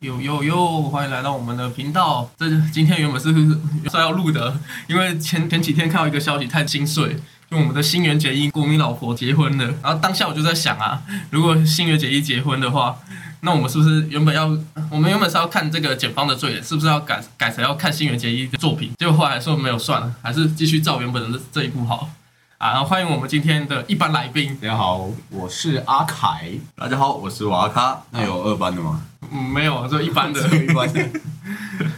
有有有，欢迎来到我们的频道。这今天原本是是要录的，因为前前几天看到一个消息太心碎，就我们的新垣结衣国民老婆结婚了。然后当下我就在想啊，如果新垣结衣结婚的话，那我们是不是原本要我们原本是要看这个检方的罪人，是不是要改改成要看新垣结衣的作品？结果后来说没有算了，还是继续照原本的这一部好。啊，欢迎我们今天的一班来宾。大家好，我是阿凯。大家好，我是瓦卡。那有二班的吗？嗯，没有，就一般的。一般的。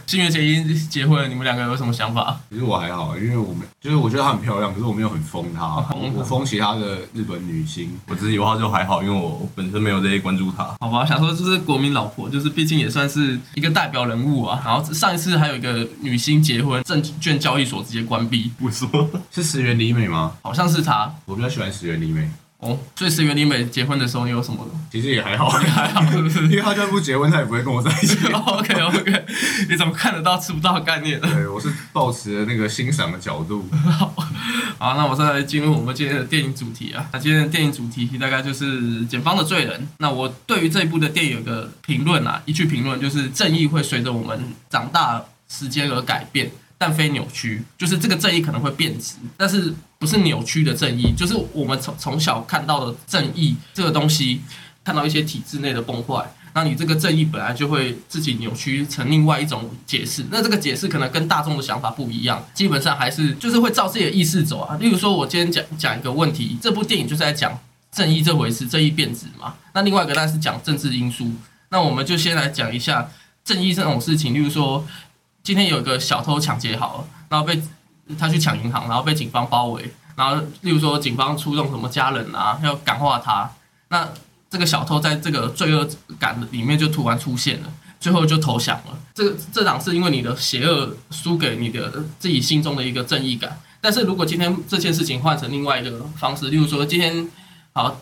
新垣结衣结婚了，你们两个有什么想法？其实我还好，因为我们就是我觉得她很漂亮，可是我没有很疯她。我疯其他的日本女星，我自己的话就还好，因为我本身没有这些关注她。好吧，想说就是国民老婆，就是毕竟也算是一个代表人物啊。然后上一次还有一个女星结婚，证券交易所直接关闭。不说 是石原里美吗？好像是她。我比较喜欢石原里美。哦，所以石原里美结婚的时候你有什么？其实也还好，还好，是不是？因为他就算不结婚，他也不会跟我在一起。OK OK，你怎么看得到吃不到概念？对，我是抱持那个欣赏的角度。好，那我再来进入我们今天的电影主题啊。那今天的电影主题大概就是《检方的罪人》。那我对于这一部的电影有个评论啊，一句评论就是正义会随着我们长大时间而改变。但非扭曲，就是这个正义可能会变质，但是不是扭曲的正义，就是我们从从小看到的正义这个东西，看到一些体制内的崩坏，那你这个正义本来就会自己扭曲成另外一种解释，那这个解释可能跟大众的想法不一样，基本上还是就是会照自己的意识走啊。例如说，我今天讲讲一个问题，这部电影就是在讲正义这回事，正义变质嘛。那另外一个当然是讲政治因素，那我们就先来讲一下正义这种事情，例如说。今天有一个小偷抢劫好了，然后被他去抢银行，然后被警方包围，然后例如说警方出动什么家人啊，要感化他，那这个小偷在这个罪恶感里面就突然出现了，最后就投降了。这这档是因为你的邪恶输给你的自己心中的一个正义感。但是如果今天这件事情换成另外一个方式，例如说今天好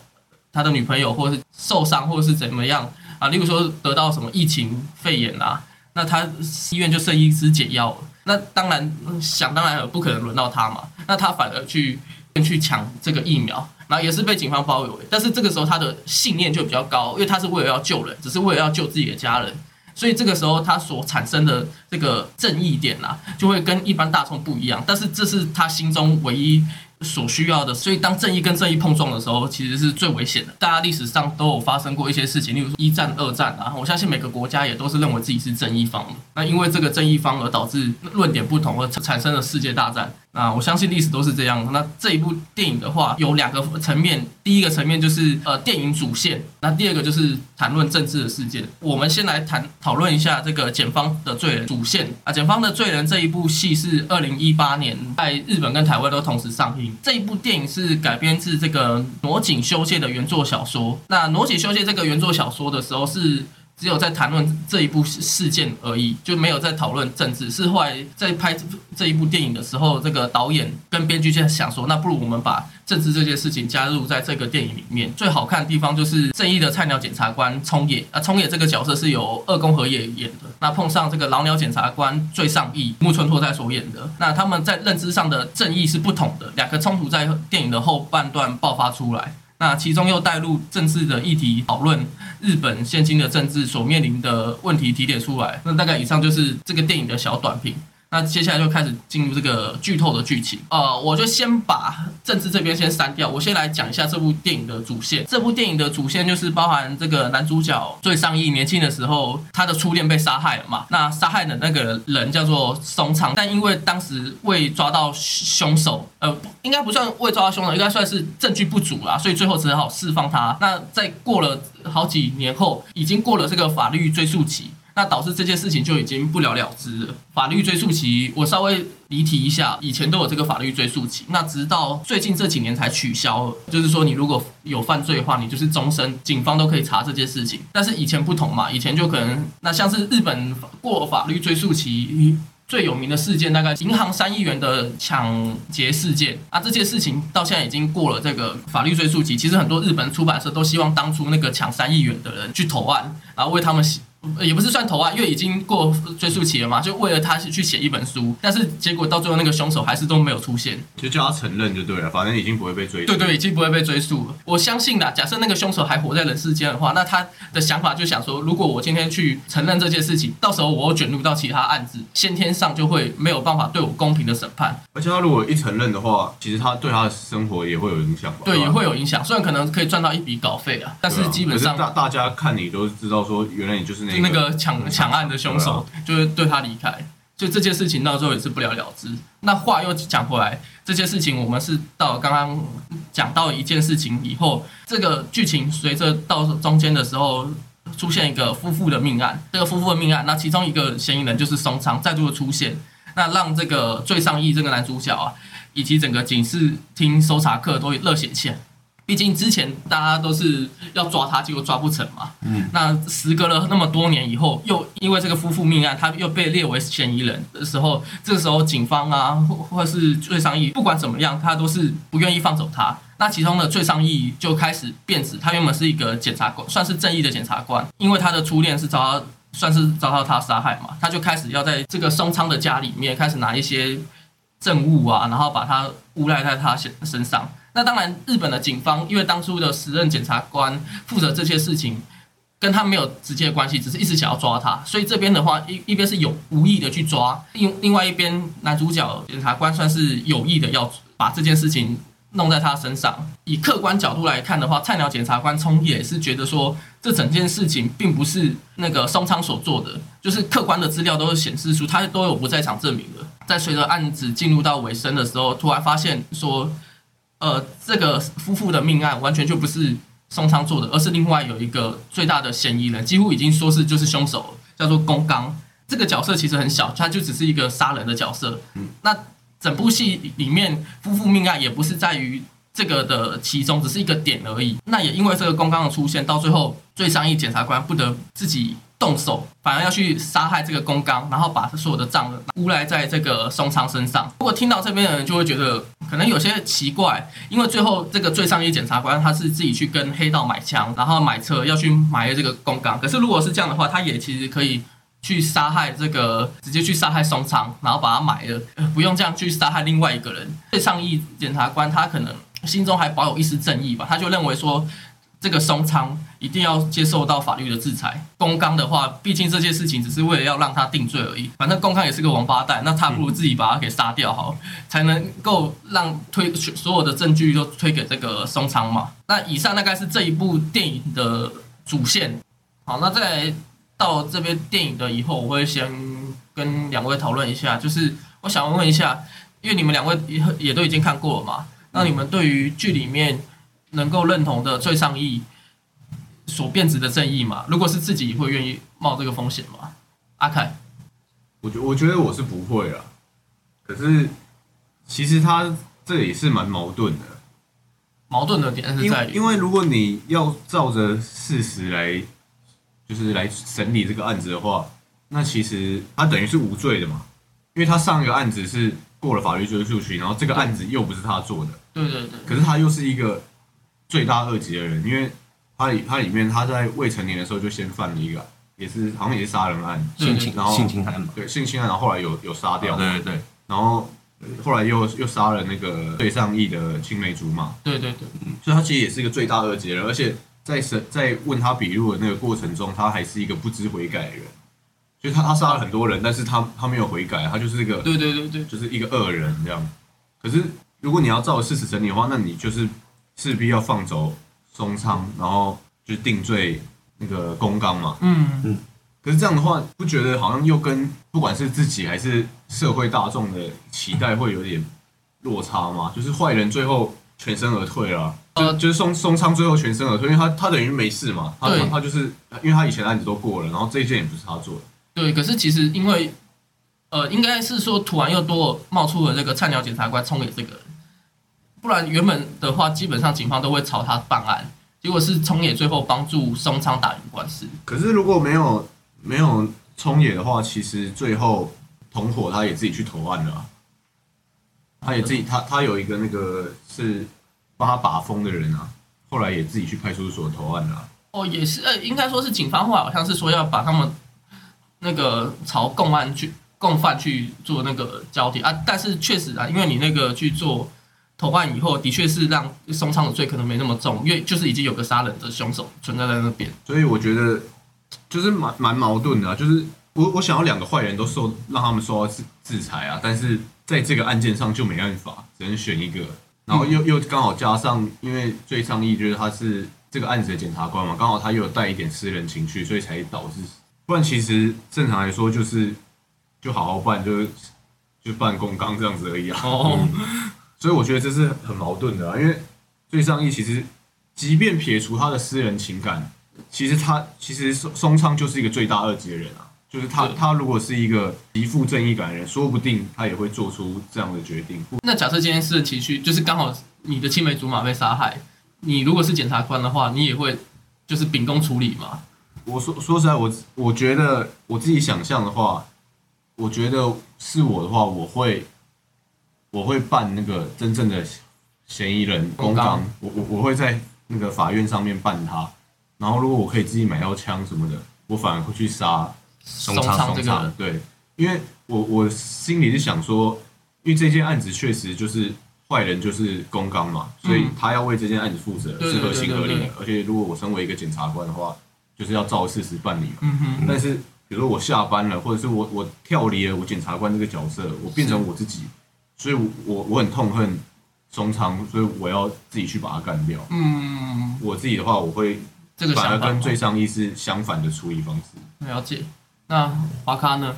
他的女朋友或者是受伤或者是怎么样啊，例如说得到什么疫情肺炎啊。那他医院就剩一支解药了，那当然想当然不可能轮到他嘛，那他反而去去抢这个疫苗，然后也是被警方包围，但是这个时候他的信念就比较高，因为他是为了要救人，只是为了要救自己的家人，所以这个时候他所产生的这个正义点啊，就会跟一般大众不一样，但是这是他心中唯一。所需要的，所以当正义跟正义碰撞的时候，其实是最危险的。大家历史上都有发生过一些事情，例如说一战、二战啊，我相信每个国家也都是认为自己是正义方。那因为这个正义方而导致论点不同而产生了世界大战。那我相信历史都是这样。那这一部电影的话，有两个层面，第一个层面就是呃电影主线，那第二个就是谈论政治的事件。我们先来谈讨论一下这个检方的罪人主线啊，检方的罪人这一部戏是二零一八年在日本跟台湾都同时上映。这一部电影是改编自这个挪井修介的原作小说。那挪井修介这个原作小说的时候，是只有在谈论这一部事件而已，就没有在讨论政治。是后来在拍这一部电影的时候，这个导演跟编剧就想说，那不如我们把政治这件事情加入在这个电影里面。最好看的地方就是正义的菜鸟检察官冲野啊，冲野这个角色是由二宫和也演的。那碰上这个老鸟检察官最上义木村拓哉所演的，那他们在认知上的正义是不同的，两个冲突在电影的后半段爆发出来。那其中又带入政治的议题讨论，日本现今的政治所面临的问题提点出来。那大概以上就是这个电影的小短评。那接下来就开始进入这个剧透的剧情。呃，我就先把政治这边先删掉，我先来讲一下这部电影的主线。这部电影的主线就是包含这个男主角最上亿年轻的时候，他的初恋被杀害了嘛。那杀害的那个人叫做松昌，但因为当时未抓到凶手，呃，应该不算未抓到凶手，应该算是证据不足啦，所以最后只好释放他。那在过了好几年后，已经过了这个法律追诉期。那导致这件事情就已经不了了之了。法律追诉期，我稍微离题一下，以前都有这个法律追诉期，那直到最近这几年才取消了。就是说，你如果有犯罪的话，你就是终身，警方都可以查这件事情。但是以前不同嘛，以前就可能那像是日本过法律追诉期最有名的事件，大概银行三亿元的抢劫事件啊，这件事情到现在已经过了这个法律追诉期。其实很多日本出版社都希望当初那个抢三亿元的人去投案，然后为他们也不是算投案，因为已经过追诉期了嘛，就为了他去写一本书，但是结果到最后那个凶手还是都没有出现。就叫他承认就对了，反正已经不会被追。对对，已经不会被追诉了。我相信啦，假设那个凶手还活在人世间的话，那他的想法就想说，如果我今天去承认这件事情，到时候我又卷入到其他案子，先天上就会没有办法对我公平的审判，而且他如果一承认的话，其实他对他的生活也会有影响吧？对，也会有影响。虽然可能可以赚到一笔稿费啊，但是基本上大大家看你都知道说，原来你就是那就那个抢抢案的凶手，就会对他离开。就这件事情到最后也是不了了之。那话又讲回来，这件事情我们是到刚刚讲到一件事情以后，这个剧情随着到中间的时候，出现一个夫妇的命案。这个夫妇的命案，那其中一个嫌疑人就是松昌再度的出现，那让这个最上亿这个男主角啊，以及整个警视厅搜查课都热血起来。毕竟之前大家都是要抓他，结果抓不成嘛。嗯，那时隔了那么多年以后，又因为这个夫妇命案，他又被列为嫌疑人的时候，这个时候警方啊，或或是最上议，不管怎么样，他都是不愿意放走他。那其中的最上议就开始变质，他原本是一个检察官，算是正义的检察官，因为他的初恋是遭到算是遭到他杀害嘛，他就开始要在这个松昌的家里面开始拿一些证物啊，然后把他诬赖在他身身上。那当然，日本的警方因为当初的时任检察官负责这些事情，跟他没有直接的关系，只是一直想要抓他，所以这边的话一一边是有无意的去抓，另另外一边男主角检察官算是有意的要把这件事情弄在他身上。以客观角度来看的话，菜鸟检察官冲也是觉得说，这整件事情并不是那个松昌所做的，就是客观的资料都显示出他都有不在场证明的。在随着案子进入到尾声的时候，突然发现说，呃，这个夫妇的命案完全就不是松昌做的，而是另外有一个最大的嫌疑人，几乎已经说是就是凶手了，叫做宫刚。这个角色其实很小，他就只是一个杀人的角色。嗯那整部戏里面夫妇命案也不是在于这个的其中，只是一个点而已。那也因为这个公刚的出现，到最后最上议检察官不得自己动手，反而要去杀害这个公刚，然后把所有的账诬赖在这个松昌身上。如果听到这边的人就会觉得可能有些奇怪，因为最后这个最上议检察官他是自己去跟黑道买枪，然后买车要去买这个公刚。可是如果是这样的话，他也其实可以。去杀害这个，直接去杀害松昌，然后把他埋了，不用这样去杀害另外一个人。最上议检察官他可能心中还保有一丝正义吧，他就认为说，这个松昌一定要接受到法律的制裁。公刚的话，毕竟这件事情只是为了要让他定罪而已，反正公刚也是个王八蛋，那他不如自己把他给杀掉好了，才能够让推所有的证据都推给这个松昌嘛。那以上大概是这一部电影的主线。好，那再来到这边电影的以后，我会先跟两位讨论一下，就是我想问一下，因为你们两位也也都已经看过了嘛，那你们对于剧里面能够认同的最上义所变质的正义嘛？如果是自己会愿意冒这个风险吗？阿凯，我觉我觉得我是不会啊，可是其实他这也是蛮矛盾的，矛盾的点是因在于，因为如果你要照着事实来，就是来审理这个案子的话，那其实他等于是无罪的嘛，因为他上一个案子是过了法律追诉期，然后这个案子又不是他做的，对对对，可是他又是一个罪大恶极的人，因为他里他里面他在未成年的时候就先犯了一个，也是好像也是杀人案，性侵然后性侵案嘛，对性侵案，然后后来有有杀掉，对对对，然后呃后来又又杀了那个最上亿的青梅竹马，对对对，所以他其实也是一个罪大恶极的人，而且在审在问他笔录的那个过程中，他还是一个不知悔改的人，就是他他杀了很多人，但是他他没有悔改，他就是一个对对对对，就是一个恶人这样。可是如果你要照事实审理的话，那你就是势必要放走松昌，然后就是定罪那个公刚嘛。嗯嗯，可是这样的话，不觉得好像又跟不管是自己还是社会大众的期待会有点落差吗？就是坏人最后全身而退了啊、呃就就是松松昌最后全身而退，因为他他等于没事嘛，他他他就是因为他以前案子都过了，然后这一件也不是他做的，对。可是其实因为，呃，应该是说突然又多冒出了这个菜鸟检察官冲野这个人，不然原本的话，基本上警方都会朝他办案。结果是冲野最后帮助松昌打赢官司。可是如果没有没有冲野的话，其实最后同伙他也自己去投案了啊、他也自己他他有一个那个是帮他把风的人啊，后来也自己去派出所投案了啊、哦，也是，呃，应该说是警方后来好像是说要把他们那个朝共案去共犯去做那个交替啊。但是确实啊，因为你那个去做投案以后，的确是让松昌的罪可能没那么重，因为就是已经有个杀人的凶手存在在那边。所以我觉得就是蛮蛮矛盾的、啊，就是我我想要两个坏人都受让他们受到制制裁啊，但是在这个案件上就没办法，只能选一个，然后又又刚好加上，因为最上议就是他是这个案子的检察官嘛，刚好他又有带一点私人情绪，所以才导致，不然其实正常来说就是就好好办，就是就办公纲这样子而已啊。哦，所以我觉得这是很矛盾的啊，因为最上义其实即便撇除他的私人情感，其实他其实松松昌就是一个罪大恶极的人啊，就是他他如果是一个极富正义感的人，说不定他也会做出这样的决定。那假设今天私人情绪就是刚好你的青梅竹马被杀害，你如果是检察官的话，你也会就是秉公处理嘛？我说说实在，我我觉得我自己想象的话，我觉得是我的话，我会我会办那个真正的嫌疑人公公纲纲，我我我会在那个法院上面办他。然后如果我可以自己买到枪什么的，我反而会去杀松松昌这个，对，因为我我心里是想说，因为这件案子确实就是坏人就是公刚嘛，所以他要为这件案子负责是合情合理的。而且如果我身为一个检察官的话，就是要照事实办理嘛。嗯哼，但是比如说我下班了，或者是我我跳离了我检察官这个角色，我变成我自己，所以我我我很痛恨中昌，所以我要自己去把它干掉。嗯，我自己的话，我会这个反而跟最上意是相反的处理方式。了解。那华咖呢？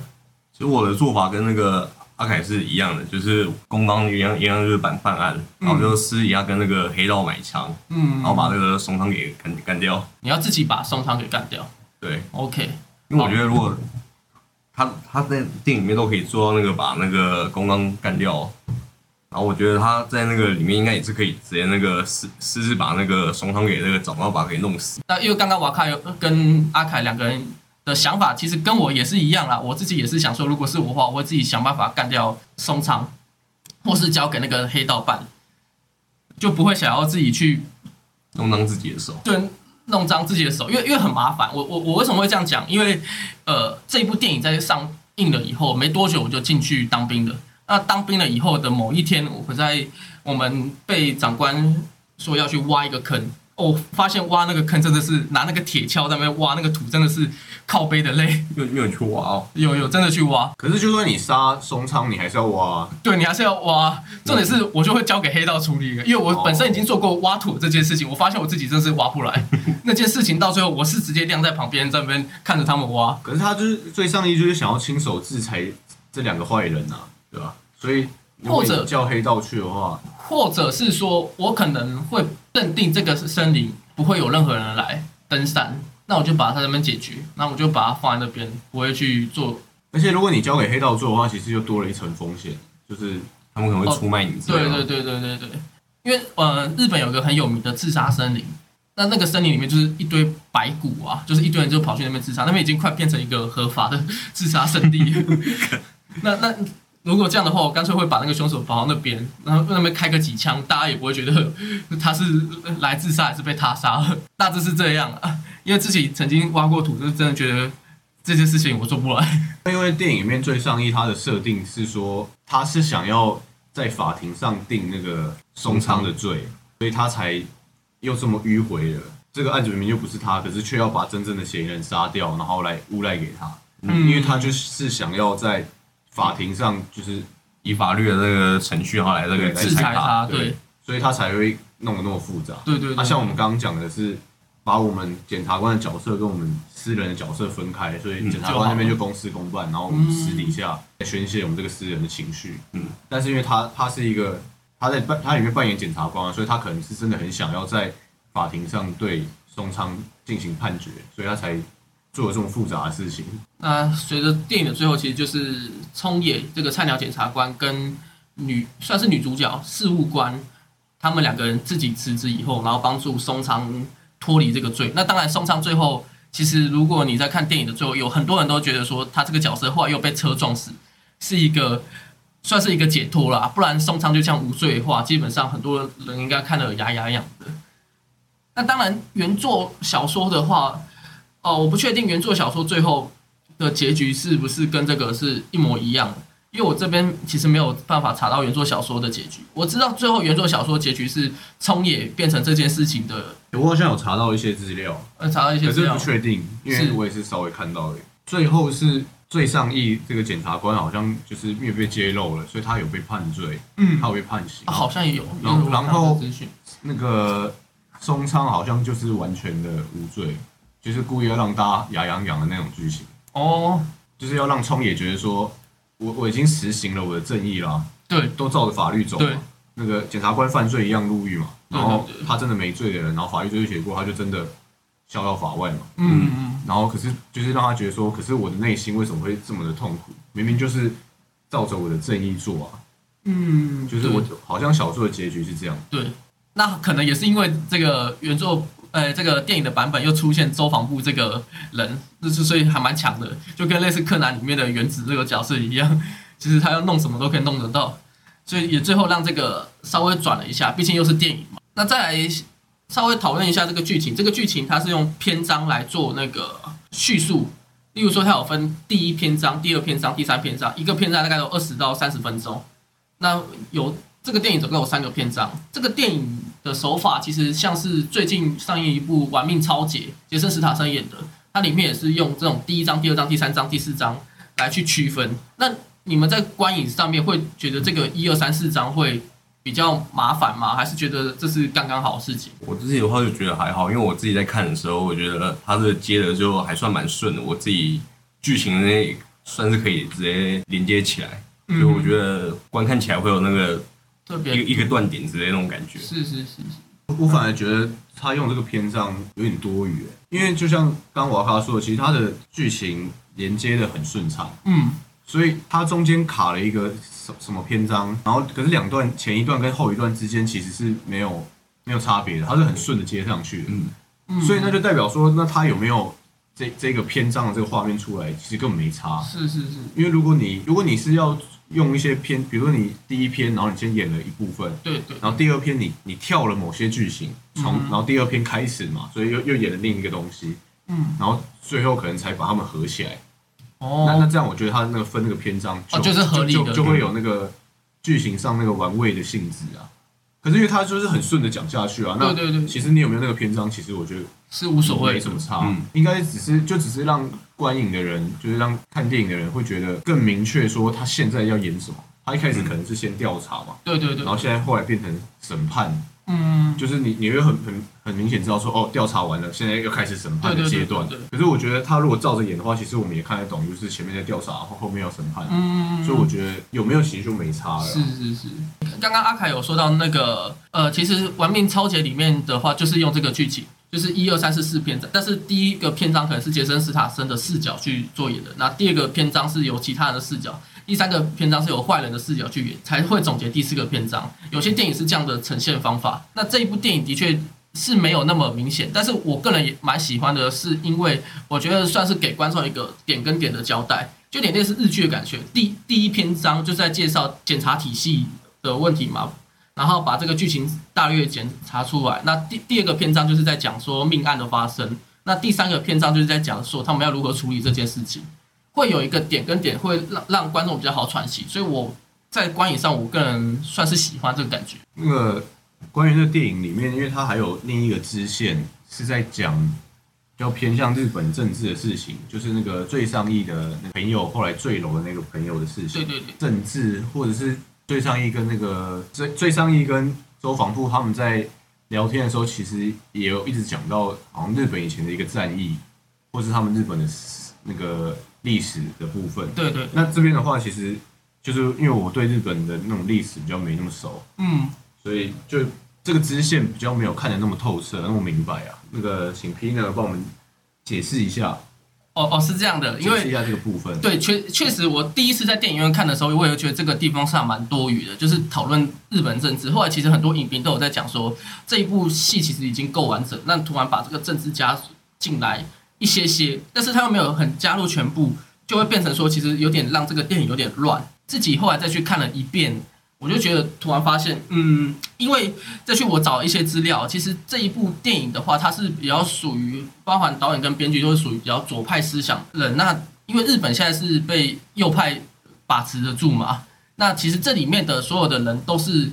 其实我的做法跟那个阿凯是一样的，就是公方一样一样就是办办案，然后就私底下跟那个黑道买枪，嗯然后把那个松仓给干干掉。你要自己把松仓给干掉。对，OK，因为我觉得如果他他在电影里面都可以做到那个把那个公刚干掉，然后我觉得他在那个里面应该也是可以直接那个私私自把那个松仓给那个找到把他给弄死。那因为刚刚瓦卡有跟阿凯两个人的想法，其实跟我也是一样啦。我自己也是想说，如果是我的话，我会自己想办法干掉松仓，或是交给那个黑道办，就不会想要自己去弄脏自己的手。对弄脏自己的手，因为因为很麻烦。我我我为什么会这样讲？因为呃，这部电影在上映了以后没多久，我就进去当兵了。那当兵了以后的某一天，我在我们被长官说要去挖一个坑，哦，发现挖那个坑真的是拿那个铁锹在那边挖那个土，真的是靠背的累。没 有没有去挖哦，有有真的去挖，可是就算你杀松仓，你还是要挖啊。对你还是要挖。重点是我就会交给黑道处理，因为我本身已经做过挖土这件事情，我发现我自己真是挖不来。那件事情到最后，我是直接晾在旁边，在那边看着他们挖。可是他就是最上意就是想要亲手制裁这两个坏人啊，对吧？所以或者叫黑道去的话，或者是说我可能会认定这个森林不会有任何人来登山，那我就把它那边解决，那我就把它放在那边，不会去做。而且如果你交给黑道做的话，其实就多了一层风险，就是他们可能会出卖你。对对对对对对，因为呃，日本有个很有名的自杀森林，那那个森林里面就是一堆白骨啊，就是一堆人就跑去那边自杀，那边已经快变成一个合法的自杀圣地。那那如果这样的话，我干脆会把那个凶手绑到那边，然后那边开个几枪，大家也不会觉得他是来自杀还是被他杀了，大致是这样啊。因为自己曾经挖过土，就真的觉得这件事情我做不来。因为电影里面最上意他的设定是说，他是想要在法庭上定那个松昌的罪，所以他才又这么迂回了。这个案子明明就不是他，可是却要把真正的嫌疑人杀掉，然后来诬赖给他，嗯因为他就是想要在法庭上就是以法律的那个程序，然后来这个制裁他，对对所以他才会弄得那么复杂。对对对。那、像我们刚刚讲的是，把我们检察官的角色跟我们私人的角色分开，所以嗯检察官那边就公事公办，然后我们私底下宣泄我们这个私人的情绪。嗯，但是因为他他是一个他在扮他里面扮演检察官啊，所以他可能是真的很想要在法庭上对松昌进行判决，所以他才做了这么复杂的事情。那随着电影的最后，其实就是冲野这个菜鸟检察官跟女算是女主角事务官，他们两个人自己辞职以后，然后帮助松昌脱离这个罪。那当然，松昌最后其实如果你在看电影的最后，有很多人都觉得说他这个角色后来又被车撞死，是一个算是一个解脱啦。不然松昌就像无罪的话，基本上很多人应该看得牙痒痒的。那当然，原作小说的话，哦，我不确定原作小说最后的结局是不是跟这个是一模一样的？因为我这边其实没有办法查到原作小说的结局，我知道最后原作小说结局是冲野变成这件事情的，我好像有查到一些资料，呃，查到一些资料可是不，确定，因为是我也是稍微看到的。最后是最上议这个检察官好像就是因为被揭露了，所以他有被判罪，嗯他，有被判刑。啊好像也有，然后然后那个松仓好像就是完全的无罪，就是故意要让大家牙痒痒的那种剧情，哦，就是要让冲野觉得说，我我已经实行了我的正义啦，对，都照着法律走对。嘛。那个检察官犯罪一样入狱嘛，对然后对对他真的没罪的人，然后法律追诉结果他就真的逍遥法外嘛。嗯嗯，然后可是就是让他觉得说，可是我的内心为什么会这么的痛苦？明明就是照着我的正义做啊，嗯，就是我好像小说的结局是这样。对，那可能也是因为这个原作，呃，这个电影的版本又出现周防部这个人，就是所以还蛮强的，就跟类似柯南里面的原子这个角色一样，其实他要弄什么都可以弄得到，所以也最后让这个稍微转了一下，毕竟又是电影嘛。那再来稍微讨论一下这个剧情，这个剧情它是用篇章来做那个叙述。例如说，它有分第一篇章、第二篇章、第三篇章，一个篇章大概有二十到三十分钟。那有这个电影总共有三个篇章。这个电影的手法其实像是最近上映一部《玩命超杰》，杰森·斯塔森演的，它里面也是用这种第一章、第二章、第三章、第四章来去区分。那你们在观影上面会觉得这个一二三四章会比较麻烦吗？还是觉得这是刚刚好的事情？我自己的话就觉得还好，因为我自己在看的时候，我觉得它这个接的就还算蛮顺的，我自己剧情那算是可以直接连接起来，所以我觉得观看起来会有那个特别一个一个断点之类的那种感觉。是是是是，我反而觉得他用这个篇章有点多余，因为就像刚刚瓦卡说的，其实他的剧情连接的很顺畅，嗯，所以它中间卡了一个什什么篇章，然后可是两段前一段跟后一段之间其实是没有没有差别的，它是很顺的接上去的，嗯，嗯。所以那就代表说，那他有没有这这个篇章的这个画面出来，其实根本没差，是是是，因为如果你如果你是要用一些篇，比如说你第一篇，然后你先演了一部分，对对，然后第二篇你你跳了某些剧情，从、嗯。然后第二篇开始嘛，所以又又演了另一个东西，嗯，然后最后可能才把它们合起来。哦。那那哦，这样我觉得他那个分那个篇章哦就是合理的就就就会有那个剧情上那个玩味的性质啊。可是因为他就是很顺的讲下去啊，那对对对。其实你有没有那个篇章，其实我觉得是无所谓没，什么差，嗯。应该只是就只是让观影的人，就是让看电影的人会觉得更明确说他现在要演什么。他一开始可能是先调查嘛，对对对然，后现在后来变成审判，嗯，就是你你会很很很明显知道说哦，调查完了，现在又开始审判的阶段。可是我觉得他如果照着演的话，其实我们也看得懂，就是前面在调查，然后后面要审判。嗯，所以我觉得有没有其实就没差了。是是是，刚刚阿凯有说到那个呃，其实《玩命超杰》里面的话，就是用这个剧情，就是一二三四四篇章，但是第一个篇章可能是杰森·斯塔森的视角去做演的，那第二个篇章是由其他人的视角，第三个篇章是由坏人的视角去演，才会总结第四个篇章。有些电影是这样的呈现方法，那这一部电影的确。是没有那么明显，但是我个人也蛮喜欢的，是因为我觉得算是给观众一个点跟点的交代，就有点类似日剧的感觉。第第一篇章就在介绍检查体系的问题嘛，然后把这个剧情大略检查出来。那第第二个篇章就是在讲说命案的发生，那第三个篇章就是在讲说他们要如何处理这件事情，会有一个点跟点会让让观众比较好喘息，所以我在观影上我个人算是喜欢这个感觉。那个关于这个电影里面，因为它还有另一个支线是在讲比较偏向日本政治的事情，就是那个最上亿的朋友后来坠楼的那个朋友的事情。对对对，政治或者是最上义跟那个最最上义跟周防部他们在聊天的时候，其实也有一直讲到好像日本以前的一个战役，或是他们日本的那个历史的部分。对对，那这边的话，其实就是因为我对日本的那种历史比较没那么熟，嗯，所以就这个支线比较没有看得那么透彻、那么明白啊。那个请 P 呢帮我们解释一下，哦哦是这样的，因为一下这个部分。对，确确实，我第一次在电影院看的时候，我也觉得这个地方上蛮多余的，就是讨论日本政治。后来其实很多影评都有在讲说，这一部戏其实已经够完整，那突然把这个政治加进来一些些，但是他又没有很加入全部，就会变成说，其实有点让这个电影有点乱。自己后来再去看了一遍，我就觉得突然发现，嗯，因为再去我找一些资料，其实这一部电影的话，它是比较属于包含导演跟编剧都是属于比较左派思想人，那。因为日本现在是被右派把持得住嘛。那其实这里面的所有的人都是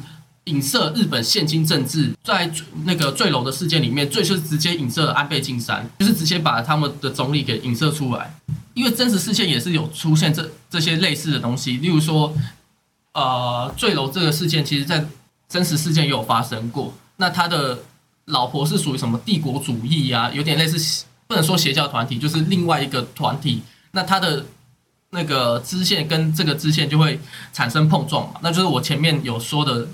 影射日本现今政治，在那个坠楼的事件里面，最是直接影射了安倍晋三，就是直接把他们的总理给影射出来。因为真实事件也是有出现这这些类似的东西，例如说，呃，坠楼这个事件，其实在真实事件也有发生过。那他的老婆是属于什么帝国主义啊？有点类似，不能说邪教团体，就是另外一个团体。那他的那个支线跟这个支线就会产生碰撞嘛？那就是我前面有说的，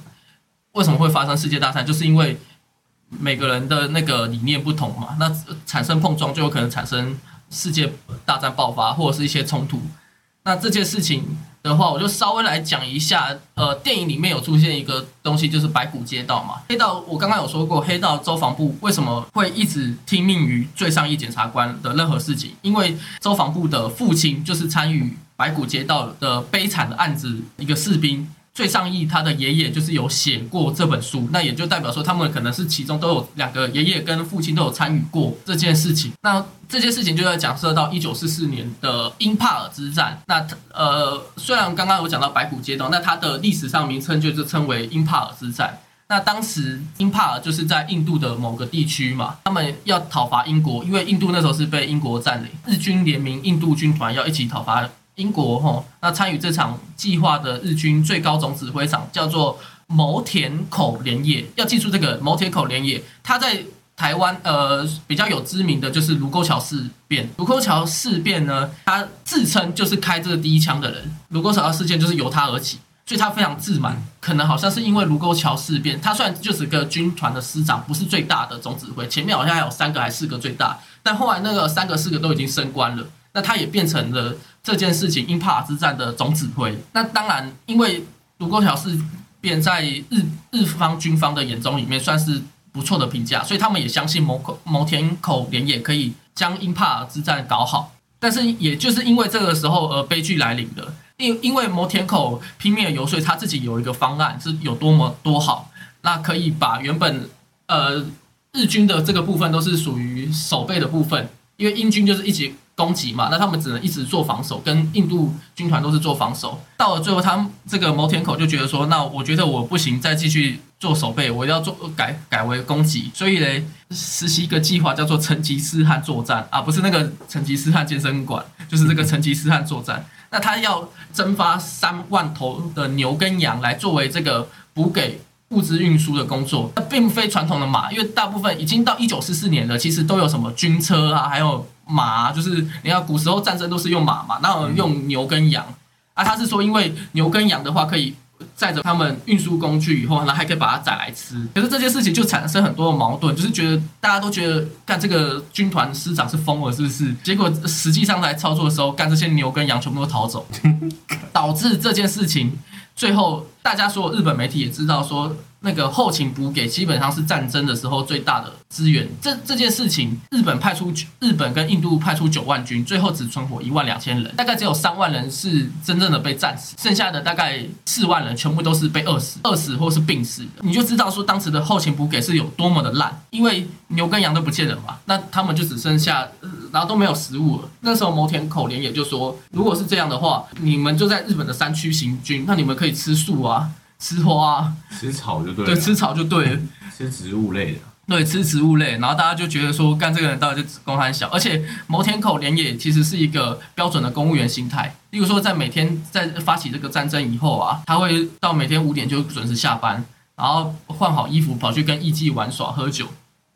为什么会发生世界大战，就是因为每个人的那个理念不同嘛，那产生碰撞就有可能产生世界大战爆发或者是一些冲突。那这件事情的话，我就稍微来讲一下。呃，电影里面有出现一个东西，就是白骨街道嘛。黑道我刚刚有说过，黑道周防部为什么会一直听命于最上一检察官的任何事情？因为周防部的父亲就是参与白骨街道的悲惨的案子一个士兵。最上义他的爷爷就是有写过这本书，那也就代表说他们可能是其中都有两个爷爷跟父亲都有参与过这件事情。那这件事情就要讲涉到一九四四年的英帕尔之战。那呃，虽然刚刚有讲到白骨街道，那它的历史上名称就是称为英帕尔之战。那当时英帕尔就是在印度的某个地区嘛，他们要讨伐英国，因为印度那时候是被英国占领，日军联名印度军团要一起讨伐。英国哈，那参与这场计划的日军最高总指挥长叫做牟田口连野。要记住这个牟田口连野，他在台湾呃比较有知名的就是卢沟桥事变。卢沟桥事变呢，他自称就是开这个第一枪的人。卢沟桥事件就是由他而起，所以他非常自满。可能好像是因为卢沟桥事变，他虽然就是个军团的师长，不是最大的总指挥，前面好像还有三个还是四个最大，但后来那个三个四个都已经升官了。那他也变成了这件事情英帕尔之战的总指挥。那当然，因为卢沟桥事变在日日方军方的眼中里面算是不错的评价，所以他们也相信牟口牟田口连也可以将英帕尔之战搞好。但是也就是因为这个时候而悲剧来临的，因因为牟田口拼命游说他自己有一个方案是有多么多好，那可以把原本呃日军的这个部分都是属于守备的部分，因为英军就是一直。攻击嘛，那他们只能一直做防守，跟印度军团都是做防守。到了最后，他们这个牟田口就觉得说，那我觉得我不行，再继续做守备，我要做改改为攻击。所以嘞，实习一个计划叫做成吉思汗作战啊，不是那个成吉思汗健身馆，就是这个成吉思汗作战。那他要征发三万头的牛跟羊来作为这个补给物资运输的工作，那并非传统的马，因为大部分已经到一九四四年了，其实都有什么军车啊，还有。马就是你看古时候战争都是用马嘛，那用牛跟羊啊。他是说，因为牛跟羊的话可以载着他们运输工具以后，然后还可以把它宰来吃。可是这件事情就产生很多的矛盾，就是觉得大家都觉得干这个军团师长是疯了，是不是？结果实际上来操作的时候，干这些牛跟羊全部都逃走，导致这件事情最后大家所有日本媒体也知道说。那个后勤补给基本上是战争的时候最大的资源。这这件事情，日本派出日本跟印度派出九万军，最后只存活一万两千人，大概只有三万人是真正的被战死，剩下的大概四万人全部都是被饿死、饿死或是病死的。你就知道说当时的后勤补给是有多么的烂，因为牛跟羊都不见了嘛，那他们就只剩下，然后都没有食物了。那时候牟田口连也就说，如果是这样的话，你们就在日本的山区行军，那你们可以吃素啊。吃花，吃草就对了，对，吃草就对了，吃植物类的，对，吃植物类，然后大家就觉得说，干这个人到底是公还是小？而且牟天口连野其实是一个标准的公务员心态，例如说在每天在发起这个战争以后啊，他会到每天五点就准时下班，然后换好衣服跑去跟艺妓玩耍喝酒。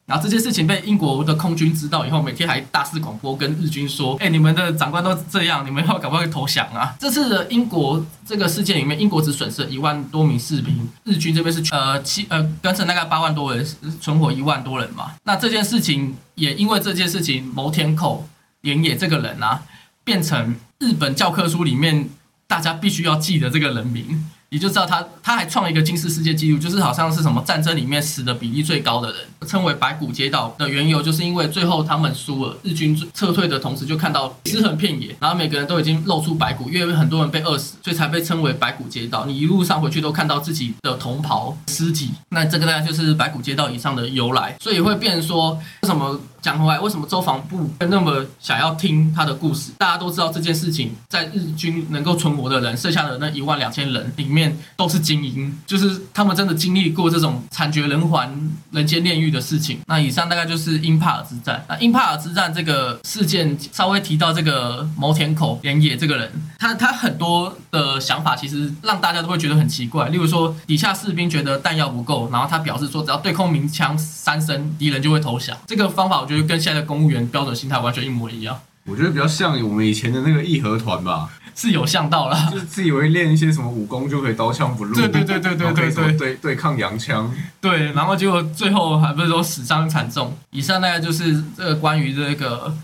然后这件事情被英国的空军知道以后，每天还大肆广播跟日军说：“哎，你们的长官都这样，你们要赶快投降啊！”这次的英国这个事件里面，英国只损失了一万多名士兵，日军这边是呃七呃跟着大概八万多人，存活一万多人嘛。那这件事情也因为这件事情，牟田口连野这个人啊，变成日本教科书里面大家必须要记得这个人名。你就知道他，他还创了一个金氏世界纪录，就是好像是什么战争里面死的比例最高的人，称为白骨街道的缘由，就是因为最后他们输了，日军撤退的同时就看到尸横遍野，然后每个人都已经露出白骨，因为很多人被饿死，所以才被称为白骨街道。你一路上回去都看到自己的同袍尸体，那这个大概就是白骨街道以上的由来，所以会变说为什么讲回来，为什么周防部那么想要听他的故事？大家都知道这件事情，在日军能够存活的人，剩下的那一万两千人里面都是精英，就是他们真的经历过这种惨绝人寰、人间炼狱的事情。那以上大概就是英帕尔之战。那英帕尔之战这个事件，稍微提到这个牟田口连野这个人，他他很多的想法其实让大家都会觉得很奇怪。例如说，底下士兵觉得弹药不够，然后他表示说，只要对空鸣枪三声，敌人就会投降。这个方法觉得跟现在的公务员标准心态完全一模一样，我觉得比较像我们以前的那个义和团吧，是有像到了。就是自以为练一些什么武功就可以刀枪不入，对对对对对对对对对抗洋枪，对，然后结果最后还不是说死伤惨重。以上大概就是这个关于这个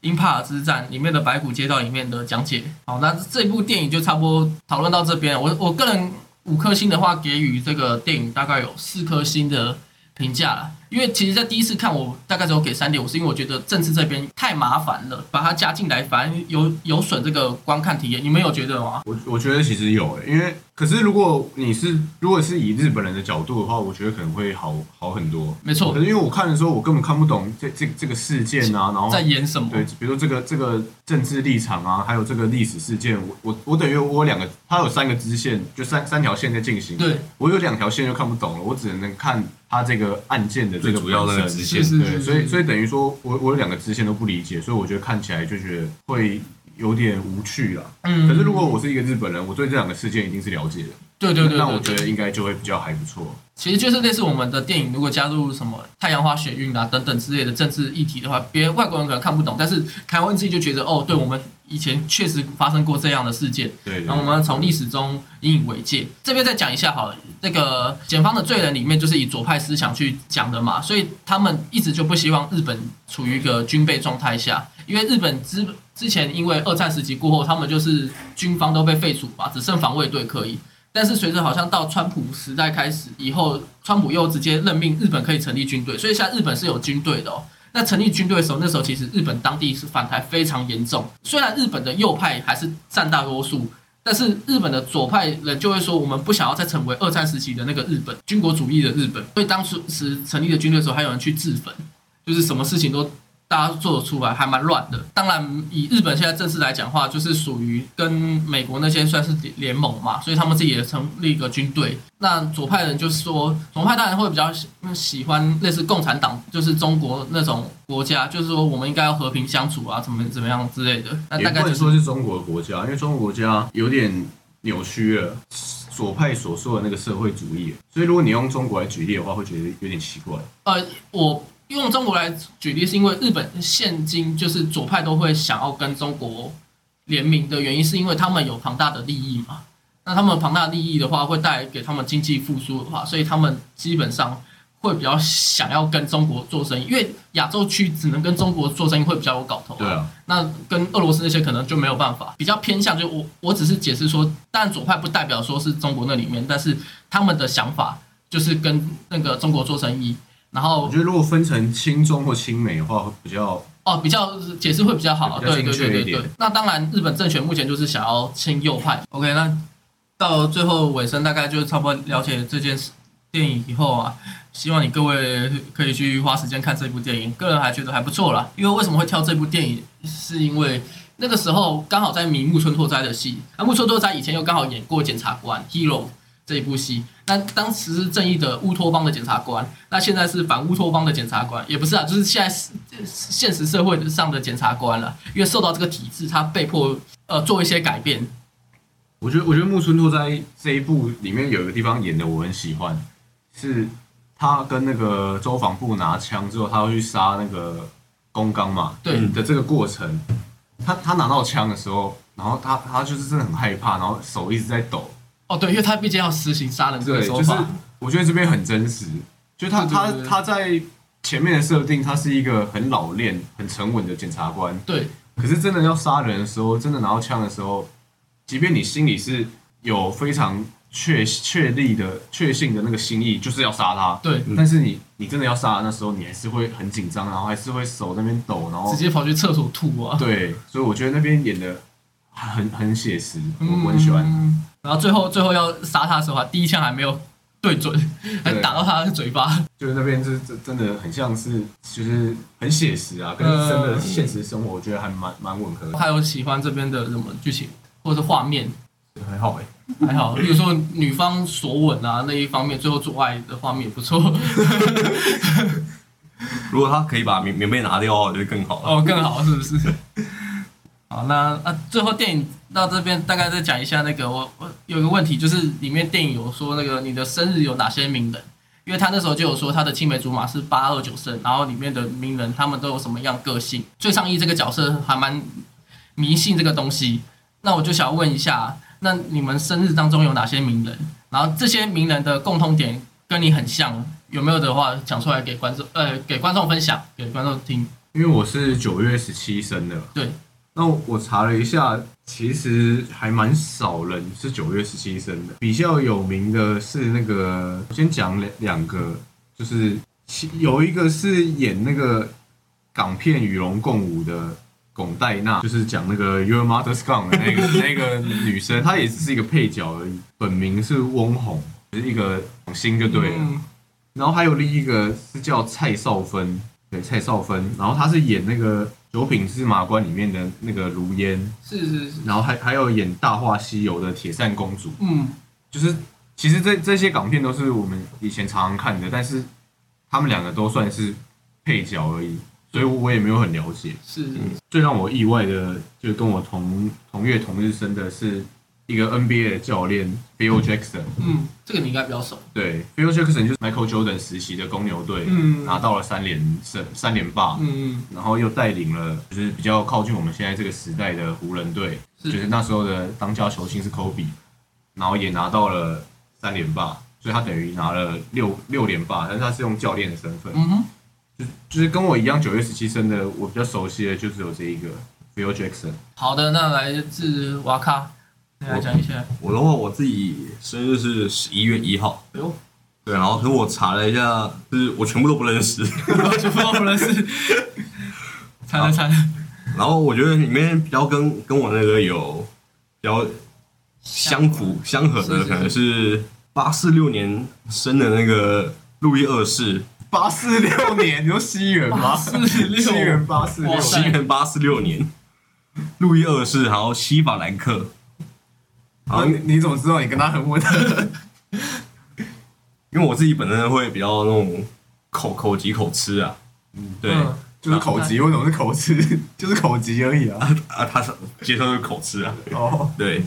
英帕尔之战里面的白骨街道里面的讲解。好，那这部电影就差不多讨论到这边。我我个人五颗星的话，给予这个电影大概有四颗星的评价了。因为其实，在第一次看，我大概只有给三点五，是因为我觉得政治这边太麻烦了，把它加进来，反而有有损这个观看体验。你们有觉得吗？我我觉得其实有、欸，因为可是如果你是如果是以日本人的角度的话，我觉得可能会好好很多。没错可，是因为我看的时候，我根本看不懂这这这个事件啊，然后在演什么？对，比如说这个这个政治立场啊，还有这个历史事件，我我我等于我有两个，它有三个支线，就三三条线在进行。对，我有两条线就看不懂了，我只能看它这个案件的这个最主要那个本身支线对，所以所以等于说我我有两个支线都不理解，所以我觉得看起来就觉得会有点无趣啦。嗯可是如果我是一个日本人，我对这两个事件一定是了解的，对对对那我觉得应该就会比较还不错。其实就是类似我们的电影，如果加入什么太阳花学运啊等等之类的政治议题的话，别人外国人可能看不懂，但是台湾自己就觉得哦，对我们以前确实发生过这样的事件，对，然后我们从历史中引以为戒。这边再讲一下好了，那个检方的罪人里面就是以左派思想去讲的嘛，所以他们一直就不希望日本处于一个军备状态下，因为日本之之前因为二战时期过后，他们就是军方都被废除嘛，只剩防卫队可以。但是随着好像到川普时代开始以后，川普又直接任命日本可以成立军队，所以现在日本是有军队的哦。那成立军队的时候，那时候其实日本当地是反台非常严重。虽然日本的右派还是占大多数，但是日本的左派人就会说，我们不想要再成为二战时期的那个日本军国主义的日本。所以当时时成立的军队的时候，还有人去自焚，就是什么事情都大家做得出来，还蛮乱的。当然，以日本现在正式来讲话，就是属于跟美国那些算是联盟嘛，所以他们自己也成立一个军队。那左派人就是说，左派当然会比较喜喜欢类似共产党，就是中国那种国家，就是说我们应该要和平相处啊，怎么怎么样之类的。那大概就是能说是中国的国家，因为中国国家有点扭曲了左派所说的那个社会主义，所以如果你用中国来举例的话，会觉得有点奇怪。呃，我用中国来举例，是因为日本现今就是左派都会想要跟中国联名的原因，是因为他们有庞大的利益嘛。那他们庞大的利益的话，会带给他们经济复苏的话，所以他们基本上会比较想要跟中国做生意，因为亚洲区只能跟中国做生意会比较有搞头、对啊，那跟俄罗斯那些可能就没有办法，比较偏向就我我只是解释说，但左派不代表说是中国那里面，但是他们的想法就是跟那个中国做生意，然后我觉得如果分成轻中或轻美的话，会比较哦，比较解释会比较好，对对对对对。那当然，日本政权目前就是想要亲右派。OK，那到最后尾声，大概就是差不多了解这件事电影以后啊，希望你各位可以去花时间看这部电影。个人还觉得还不错啦，因为为什么会挑这部电影，是因为那个时候刚好在迷木村拓哉的戏，啊，木村拓哉以前又刚好演过检察官 Hero 这一部戏，那当时是正义的乌托邦的检察官，那现在是反乌托邦的检察官，也不是啊，就是现在是现实社会上的检察官了，因为受到这个体制，他被迫呃做一些改变。我觉得，我觉得木村拓哉这一部里面有一个地方演的我很喜欢，是他跟那个周防部拿枪之后，他要去杀那个宫刚嘛，对的这个过程，他他拿到枪的时候，然后他他就是真的很害怕，然后手一直在抖，哦，对，因为他毕竟要实行杀人这个对，就是手法，我觉得这边很真实，就他他对对对对。他在前面的设定，他是一个很老练、很沉稳的检察官，对。可是真的要杀人的时候，真的拿到枪的时候，即便你心里是有非常确确立的、确信的那个心意，就是要杀他，对，但是你你真的要杀的那时候，你还是会很紧张，然后还是会手那边抖，然后直接跑去厕所吐啊。对，所以我觉得那边演的很很写实，我我很喜欢。嗯然后最后最后要杀他的时候啊，第一枪还没有对准，还打到他的嘴巴。就是那边是真真的很像是，就是很写实啊，跟真的现实生活，我觉得还蛮蛮吻合的。还有喜欢这边的什么剧情或者是画面，还好哎、还好，比如说女方索吻啊那一方面，最后做爱的画面也不错，如果他可以把棉棉被拿掉，我觉得更好了。哦，更好是不是？好，那啊，最后电影到这边大概再讲一下那个，我有一个问题，就是里面电影有说那个你的生日有哪些名人，因为他那时候就有说他的青梅竹马是八二九生，然后里面的名人他们都有什么样个性。最上一这个角色还蛮迷信这个东西，那我就想问一下，那你们生日当中有哪些名人？然后这些名人的共通点跟你很像，有没有的话讲出来给观众，呃，给观众分享，给观众听。因为我是九月十七生的，对，那我查了一下，其实还蛮少人是九月十七生的。比较有名的是那个，我先讲两两个，就是其有一个是演那个港片《与龙共舞》的巩戴娜，就是讲那个 Your Mother's Gone 的那个 那个女生，她也只是一个配角而已，本名是翁虹，就是一个港星就对了。嗯然后还有另一个是叫蔡少芬，对蔡少芬，然后她是演那个《九品芝麻官》里面的那个卢烟，是是是，然后还还有演《大话西游》的铁扇公主，嗯，就是其实这这些港片都是我们以前常常看的，但是他们两个都算是配角而已，所以我也没有很了解。是最让我意外的，就跟我同同月同日生的是一个 NBA 的教练 Bill Jackson。嗯，这个你应该比较熟。对，Phil Jackson 就是 Michael Jordan 时期的公牛队，嗯拿到了三连胜、三连霸，嗯，然后又带领了就是比较靠近我们现在这个时代的湖人队，就是那时候的当家球星是 Kobe，然后也拿到了三连霸，所以他等于拿了六六连霸，但是他是用教练的身份，嗯哼，就就是跟我一样九月十七生的，我比较熟悉的就只有这一个 Phil Jackson。好的，那来自瓦卡，你来讲一下。我的话，我自己生日是十一月一号，哎呦，对，然后可是我查了一下，就是我全部都不认识，我全部都不认识。惨了惨了，然后我觉得里面比较跟跟我那个有比较相符相合的，可能是八四六年生的那个路易二世，八四六年，你说西元吗？846西元八四六。年西元八四六年，路易二世，然后西法兰克，然后你你怎么知道你跟他很吻合？因为我自己本身会比较那种口口急口吃啊，对、嗯就是口急，为什么是口吃？就是口急而已啊。啊，他是接受是口吃啊，哦，对，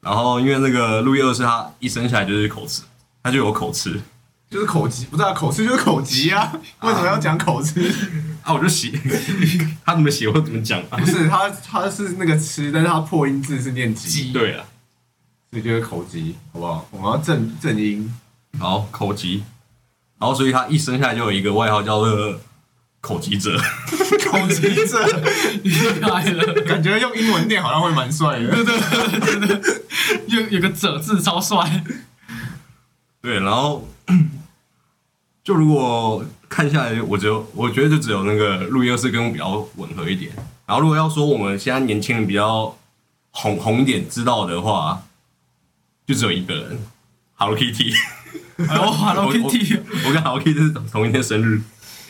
然后因为那个路易二世他一生下来就是口吃，他就有口吃。就是口急，不是啊，口吃就是口急啊。为什么要讲口吃？啊，我就写 他怎么写我怎么讲啊？不，是他，他是那个吃，但是他破音字是念疾，鸡对了，所以就是口疾，好不好？我们要正正音。好口疾，然后所以他一生下来就有一个外号叫做口疾者，口疾者，厉害了，感觉用英文念好像会蛮帅的。有有个“者”字超帅。对，然后 就如果看下来，我只有我觉得就只有那个路易二世跟我比较吻合一点。然后如果要说我们现在年轻人比较红红一点知道的话，就只有一个人，Hello Kitty。哎呦，Hello Kitty，我跟 Hello Kitty 是同一天生日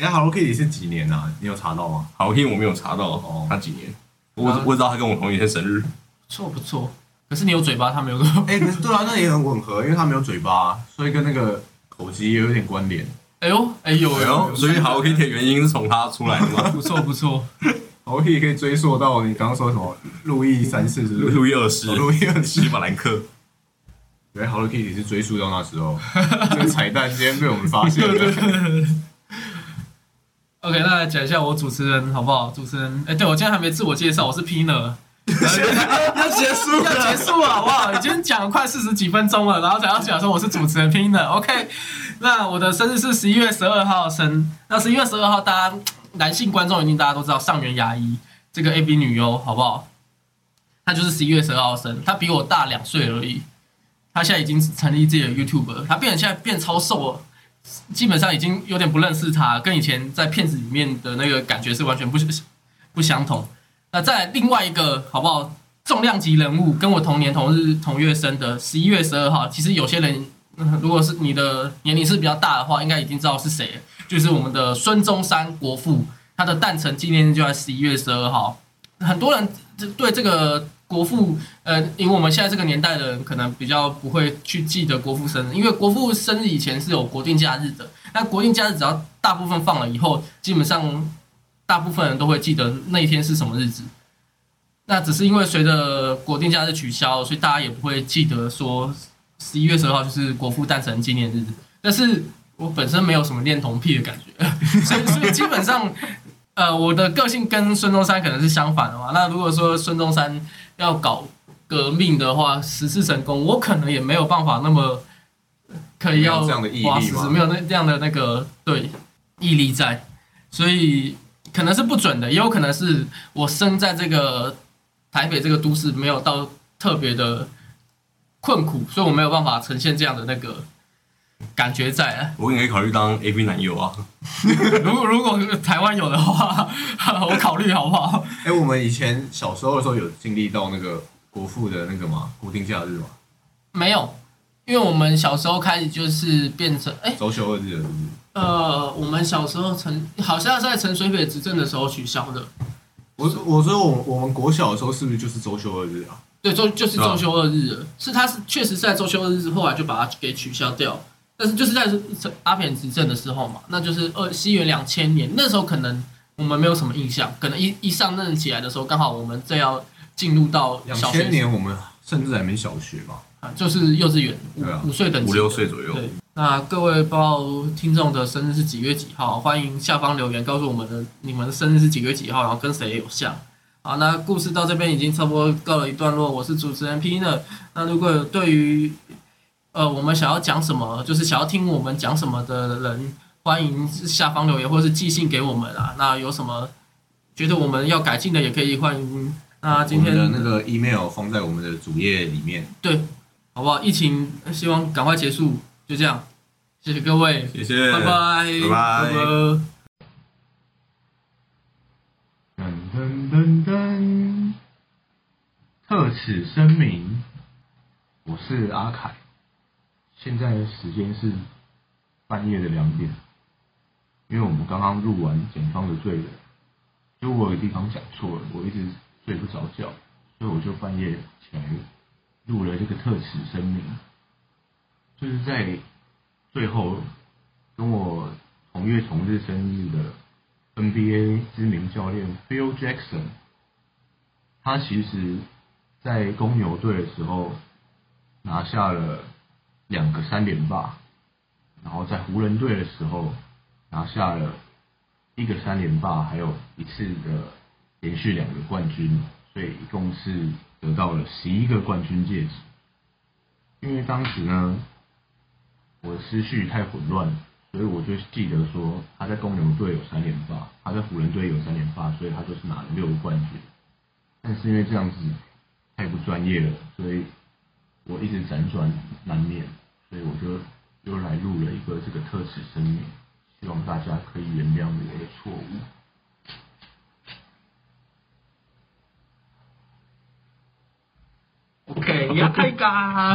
哎，Hello Kitty 是几年啊？你有查到吗？，Hello Kitty 我没有查到哦他几年，我只我知道他跟我同一天生日。不错不错。可是你有嘴巴，他没有个。哎，可是对啊，那也很吻合，因为他没有嘴巴，所以跟那个口疾也有点关联。哎呦哎呦哎呦，所以 Hello Kitty 的原因是从他出来的吗？不 错不错。Hello Kitty 可以追溯到你刚刚说什么路易三世是？路易二世哦，路易二世西法兰克。原来 Hello Kitty 是追溯到那时候，这个彩蛋今天被我们发现了。OK，那来讲一下我主持人好不好？主持人，哎、对我今天还没自我介绍，我是 Pina。要结束要结束了，好不好？已经讲了快四十几分钟了，然后才要讲说我是主持人 Pina。OK，那我的生日是十一月十二号生。那十一月十二号，大家男性观众一定大家都知道上原牙医这个 A B 女优，好不好？她就是十一月十二号生，她比我大两岁而已。他现在已经成立自己的 YouTube，了他变得现在变超瘦了。基本上已经有点不认识他，跟以前在片子里面的那个感觉是完全不不相同。那再另外一个好不好？重量级人物跟我同年同日同月生的十一月十二号，其实有些人嗯如果是你的年龄是比较大的话，应该已经知道是谁，就是我们的孙中山国父，他的诞辰纪念日就在十一月十二号。很多人对这个国父，呃，因为我们现在这个年代的人可能比较不会去记得国父生日，因为国父生日以前是有国定假日的。那国定假日只要大部分放了以后，基本上大部分人都会记得那一天是什么日子。那只是因为随着国定假日取消，所以大家也不会记得说十一月十二号就是国父诞辰纪念日。但是我本身没有什么恋童癖的感觉，所 以所以基本上，呃，我的个性跟孙中山可能是相反的嘛。那如果说孙中山要搞革命的话，十次成功，我可能也没有办法那么可以要这样的毅力没有那这样的那个对毅力在，所以可能是不准的，也有可能是我生在这个台北这个都市没有到特别的困苦，所以我没有办法呈现这样的那个感觉在啊。我也可以考虑当 A B 男友啊。如果如果台湾有的话，我考虑好不好？哎、我们以前小时候的时候有经历到那个国父的那个嘛固定假日嘛，没有，因为我们小时候开始就是变成哎、周休二日的是不是？呃，我们小时候陈好像在陈水扁执政的时候取消的，我我说我我们国小的时候是不是就是周休二日啊？对，周就是周休二日了，是他是确实是在周休二日后来就把它给取消掉，但是就是在阿扁执政的时候嘛，那就是二西元两千年那时候可能我们没有什么印象，可能一一上任起来的时候，刚好我们正要进入到两小学千年我们甚至还没小学嘛。啊，就是幼稚园五对啊五岁等级五六岁左右对，那各位不知道听众的生日是几月几号？欢迎下方留言告诉我们的你们的生日是几月几号，然后跟谁有像。好，那故事到这边已经差不多告了一段落。我是主持人 P 呢。那如果有对于呃我们想要讲什么，就是想要听我们讲什么的人，欢迎下方留言或是寄信给我们啊。那有什么觉得我们要改进的，也可以欢迎。那今天我们的那个 email 放在我们的主页里面。对，好不好？疫情希望赶快结束，就这样，谢谢各位，谢谢，拜拜，拜拜拜噔噔噔噔，特此声明，我是阿凯，现在的时间是半夜的两点，因为我们刚刚录完《检方的罪人》，就我有地方讲错了，我一直睡不着觉，所以我就半夜起来录了这个特此声明，就是在最后跟我同月同日生日的 NBA 知名教练 Phil Jackson，他其实在公牛队的时候拿下了两个三连霸，然后在湖人队的时候拿下了一个三连霸，还有一次的连续两个冠军，所以一共是得到了十一个冠军戒指。因为当时呢，我的思绪太混乱，所以我就记得说他在公牛队有三连霸，他在湖人队有三连霸，所以他就是拿了六个冠军。但是因为这样子太不专业了，所以我一直辗转难眠，所以我就又来录了一个这个特此声明，希望大家可以原谅我的错误。OK，呀，太嘎。